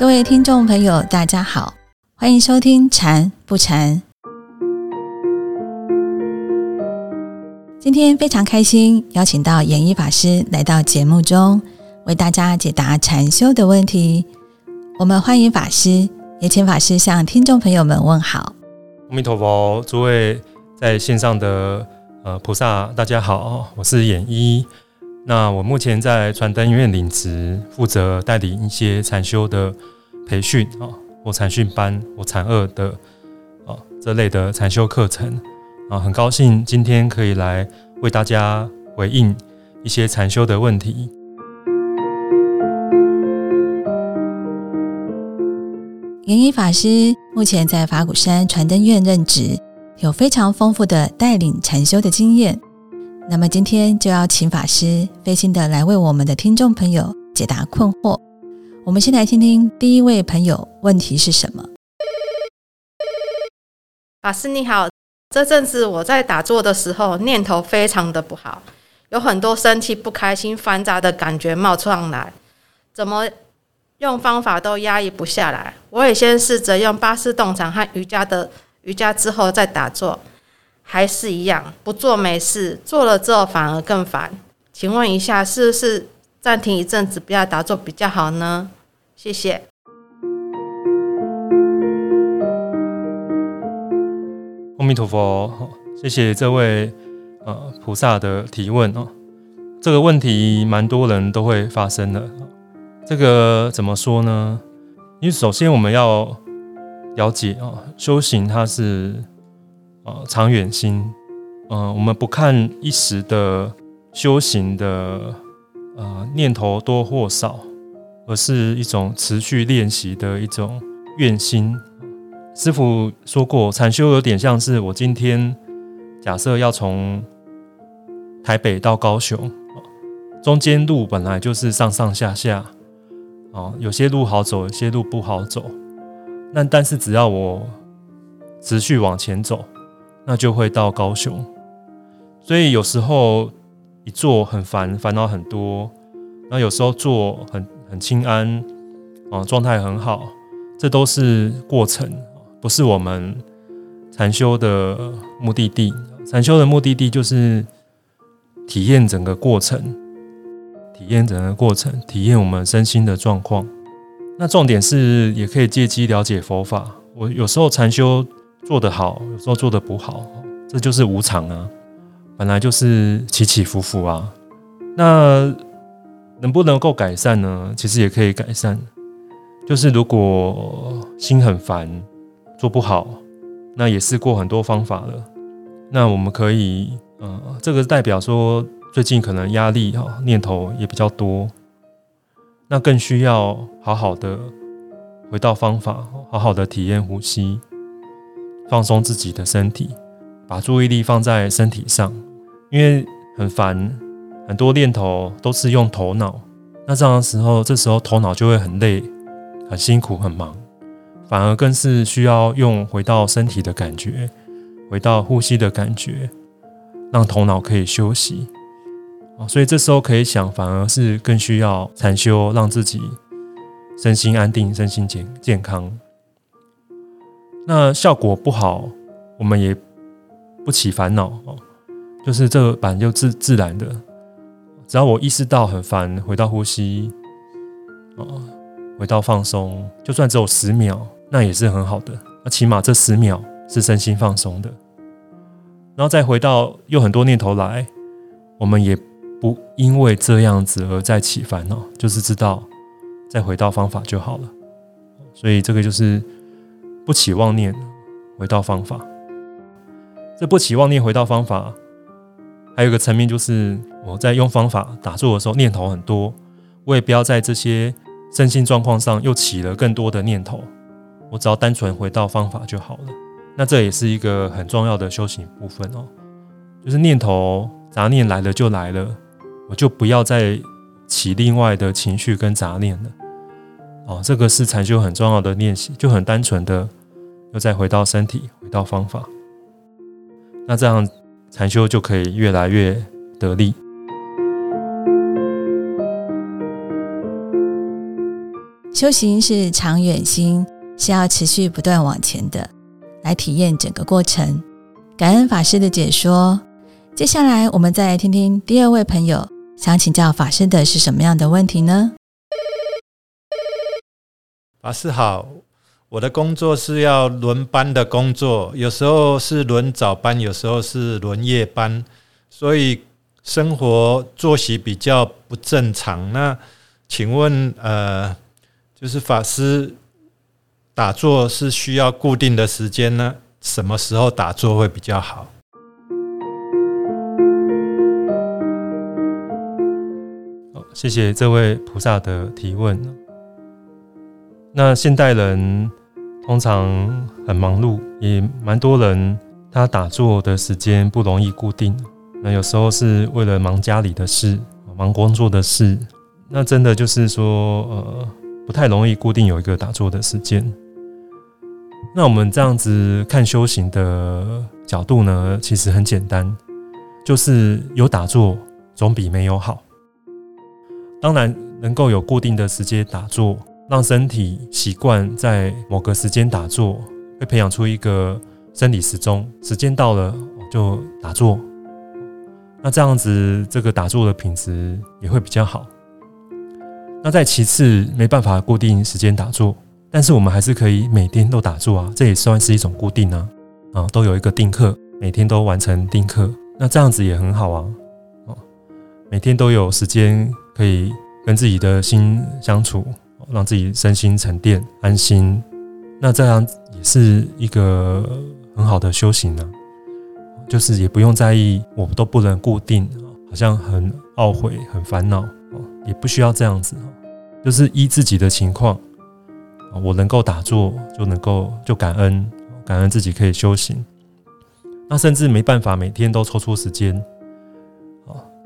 各位听众朋友，大家好，欢迎收听《禅不禅》。今天非常开心，邀请到演艺法师来到节目中，为大家解答禅修的问题。我们欢迎法师，也请法师向听众朋友们问好。阿弥陀佛，诸位在线上的呃菩萨，大家好，我是演一。那我目前在传灯院领职，负责带领一些禅修的培训啊，或禅训班或禅二的啊这类的禅修课程啊，很高兴今天可以来为大家回应一些禅修的问题。圆一法师目前在法鼓山传灯院任职，有非常丰富的带领禅修的经验。那么今天就要请法师费心的来为我们的听众朋友解答困惑。我们先来听听第一位朋友问题是什么。法师你好，这阵子我在打坐的时候念头非常的不好，有很多生气、不开心、繁杂的感觉冒出来，怎么用方法都压抑不下来。我也先试着用八式动场和瑜伽的瑜伽之后再打坐。还是一样，不做没事，做了之后反而更烦。请问一下，是不是暂停一阵子，不要打坐比较好呢？谢谢。阿弥陀佛，谢谢这位呃菩萨的提问哦。这个问题蛮多人都会发生的。这个怎么说呢？因为首先我们要了解啊，修行它是。呃，长远心，嗯，我们不看一时的修行的呃念头多或少，而是一种持续练习的一种愿心。师傅说过，禅修有点像是我今天假设要从台北到高雄，中间路本来就是上上下下，啊，有些路好走，有些路不好走。那但是只要我持续往前走。那就会到高雄，所以有时候一坐很烦，烦恼很多；那有时候坐很很清安，啊，状态很好，这都是过程，不是我们禅修的目的地。禅修的目的地就是体验整个过程，体验整个过程，体验我们身心的状况。那重点是也可以借机了解佛法。我有时候禅修。做得好，有时候做得不好，这就是无常啊，本来就是起起伏伏啊。那能不能够改善呢？其实也可以改善，就是如果心很烦，做不好，那也试过很多方法了。那我们可以，呃，这个代表说最近可能压力哈，念头也比较多，那更需要好好的回到方法，好好的体验呼吸。放松自己的身体，把注意力放在身体上，因为很烦，很多念头都是用头脑。那这样的时候，这时候头脑就会很累、很辛苦、很忙，反而更是需要用回到身体的感觉，回到呼吸的感觉，让头脑可以休息。啊所以这时候可以想，反而是更需要禅修，让自己身心安定、身心健健康。那效果不好，我们也不起烦恼哦。就是这个板就自自然的，只要我意识到很烦，回到呼吸，哦，回到放松，就算只有十秒，那也是很好的。那起码这十秒是身心放松的，然后再回到又很多念头来，我们也不因为这样子而再起烦恼，就是知道再回到方法就好了。所以这个就是。不起妄念，回到方法。这不起妄念，回到方法，还有一个层面就是，我在用方法打坐的时候，念头很多，我也不要在这些身心状况上又起了更多的念头，我只要单纯回到方法就好了。那这也是一个很重要的修行部分哦，就是念头杂念来了就来了，我就不要再起另外的情绪跟杂念了。哦，这个是禅修很重要的练习，就很单纯的。又再回到身体，回到方法，那这样禅修就可以越来越得力。修行是长远心，是要持续不断往前的，来体验整个过程。感恩法师的解说。接下来，我们再来听听第二位朋友想请教法师的是什么样的问题呢？法师好，我的工作是要轮班的工作，有时候是轮早班，有时候是轮夜班，所以生活作息比较不正常。那请问，呃，就是法师打坐是需要固定的时间呢？什么时候打坐会比较好？谢谢这位菩萨的提问。那现代人通常很忙碌，也蛮多人他打坐的时间不容易固定。那有时候是为了忙家里的事、忙工作的事，那真的就是说，呃，不太容易固定有一个打坐的时间。那我们这样子看修行的角度呢，其实很简单，就是有打坐总比没有好。当然，能够有固定的时间打坐，让身体习惯在某个时间打坐，会培养出一个生理时钟，时间到了就打坐。那这样子，这个打坐的品质也会比较好。那在其次，没办法固定时间打坐，但是我们还是可以每天都打坐啊，这也算是一种固定啊，啊，都有一个定课，每天都完成定课，那这样子也很好啊，啊，每天都有时间。可以跟自己的心相处，让自己身心沉淀安心，那这样也是一个很好的修行呢。就是也不用在意，我们都不能固定，好像很懊悔、很烦恼也不需要这样子就是依自己的情况我能够打坐就能够就感恩，感恩自己可以修行。那甚至没办法每天都抽出时间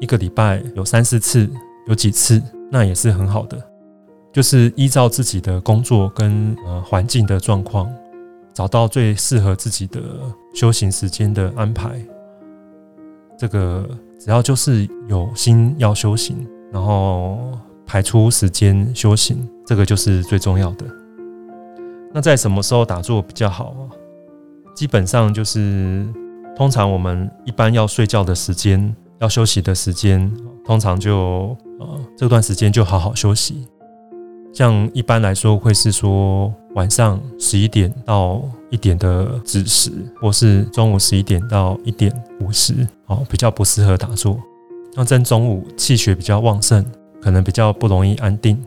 一个礼拜有三四次。有几次，那也是很好的，就是依照自己的工作跟呃环境的状况，找到最适合自己的修行时间的安排。这个只要就是有心要修行，然后排出时间修行，这个就是最重要的。那在什么时候打坐比较好啊？基本上就是通常我们一般要睡觉的时间，要休息的时间，通常就。呃，这段时间就好好休息。像一般来说，会是说晚上十一点到一点的子时，或是中午十一点到一点午时，哦，比较不适合打坐。像正中午气血比较旺盛，可能比较不容易安定，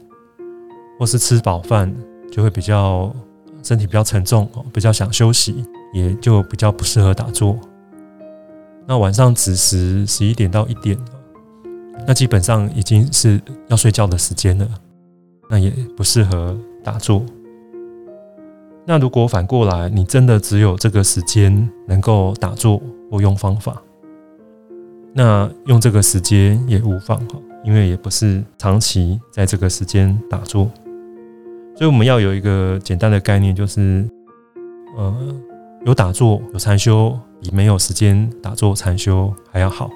或是吃饱饭就会比较身体比较沉重，比较想休息，也就比较不适合打坐。那晚上子时十一点到一点。那基本上已经是要睡觉的时间了，那也不适合打坐。那如果反过来，你真的只有这个时间能够打坐或用方法，那用这个时间也无妨哈，因为也不是长期在这个时间打坐。所以我们要有一个简单的概念，就是，呃，有打坐有禅修，比没有时间打坐禅修还要好。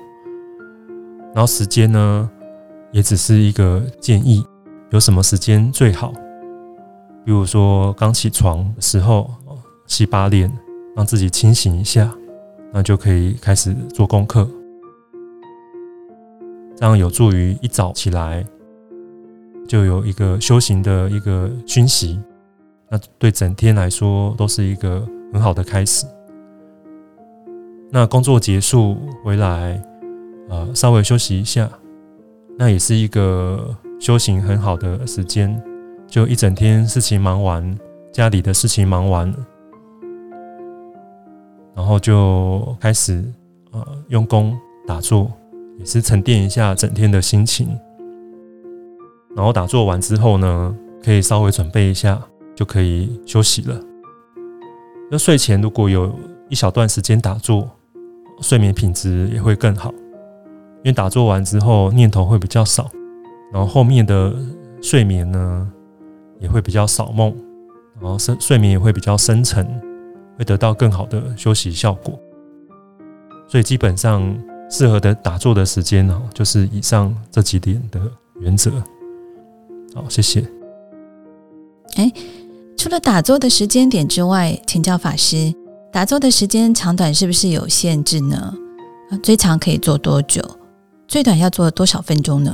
然后时间呢，也只是一个建议，有什么时间最好？比如说刚起床的时候，洗把脸，让自己清醒一下，那就可以开始做功课，这样有助于一早起来就有一个修行的一个熏习，那对整天来说都是一个很好的开始。那工作结束回来。呃，稍微休息一下，那也是一个修行很好的时间。就一整天事情忙完，家里的事情忙完，然后就开始呃用功打坐，也是沉淀一下整天的心情。然后打坐完之后呢，可以稍微准备一下，就可以休息了。那睡前如果有一小段时间打坐，睡眠品质也会更好。因为打坐完之后念头会比较少，然后后面的睡眠呢也会比较少梦，然后深睡眠也会比较深沉，会得到更好的休息效果。所以基本上适合的打坐的时间呢，就是以上这几点的原则。好，谢谢。哎，除了打坐的时间点之外，请教法师，打坐的时间长短是不是有限制呢？最长可以做多久？最短要做多少分钟呢？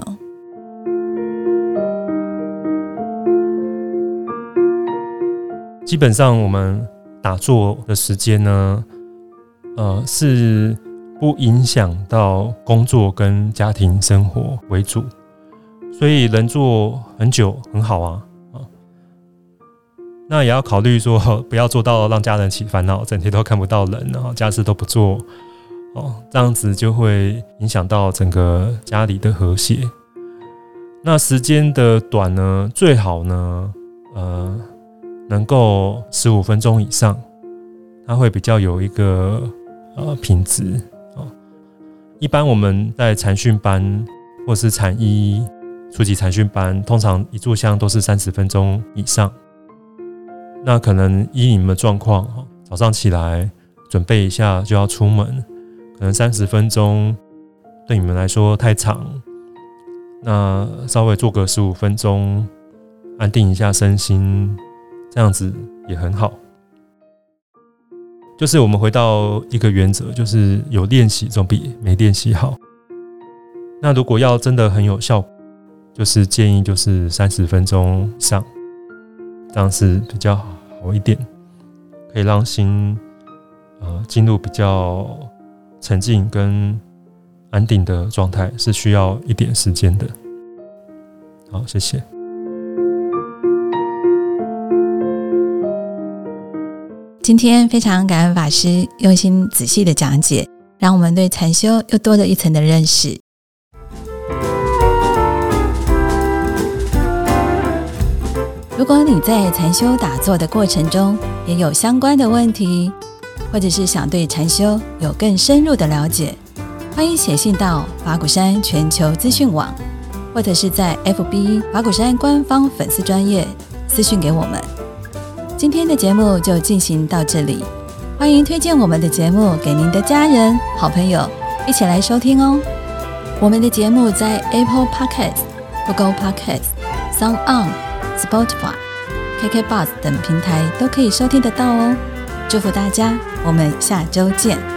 基本上我们打坐的时间呢，呃，是不影响到工作跟家庭生活为主，所以能做很久很好啊啊。那也要考虑说，不要做到让家人起烦恼，整天都看不到人，然后家事都不做哦，这样子就会影响到整个家里的和谐。那时间的短呢，最好呢，呃。能够十五分钟以上，它会比较有一个呃品质啊。一般我们在禅训班或是禅一初级禅训班，通常一炷香都是三十分钟以上。那可能依你们的状况，早上起来准备一下就要出门，可能三十分钟对你们来说太长。那稍微做个十五分钟，安定一下身心。这样子也很好，就是我们回到一个原则，就是有练习总比没练习好。那如果要真的很有效，就是建议就是三十分钟上，这样是比较好一点，可以让心呃进入比较沉静跟安定的状态，是需要一点时间的。好，谢谢。今天非常感恩法师用心仔细的讲解，让我们对禅修又多了一层的认识。如果你在禅修打坐的过程中也有相关的问题，或者是想对禅修有更深入的了解，欢迎写信到法鼓山全球资讯网，或者是在 FB 法鼓山官方粉丝专业私讯给我们。今天的节目就进行到这里，欢迎推荐我们的节目给您的家人、好朋友一起来收听哦。我们的节目在 Apple Podcast、Google Podcast、Sound On、Spotify、KK Bus 等平台都可以收听得到哦。祝福大家，我们下周见。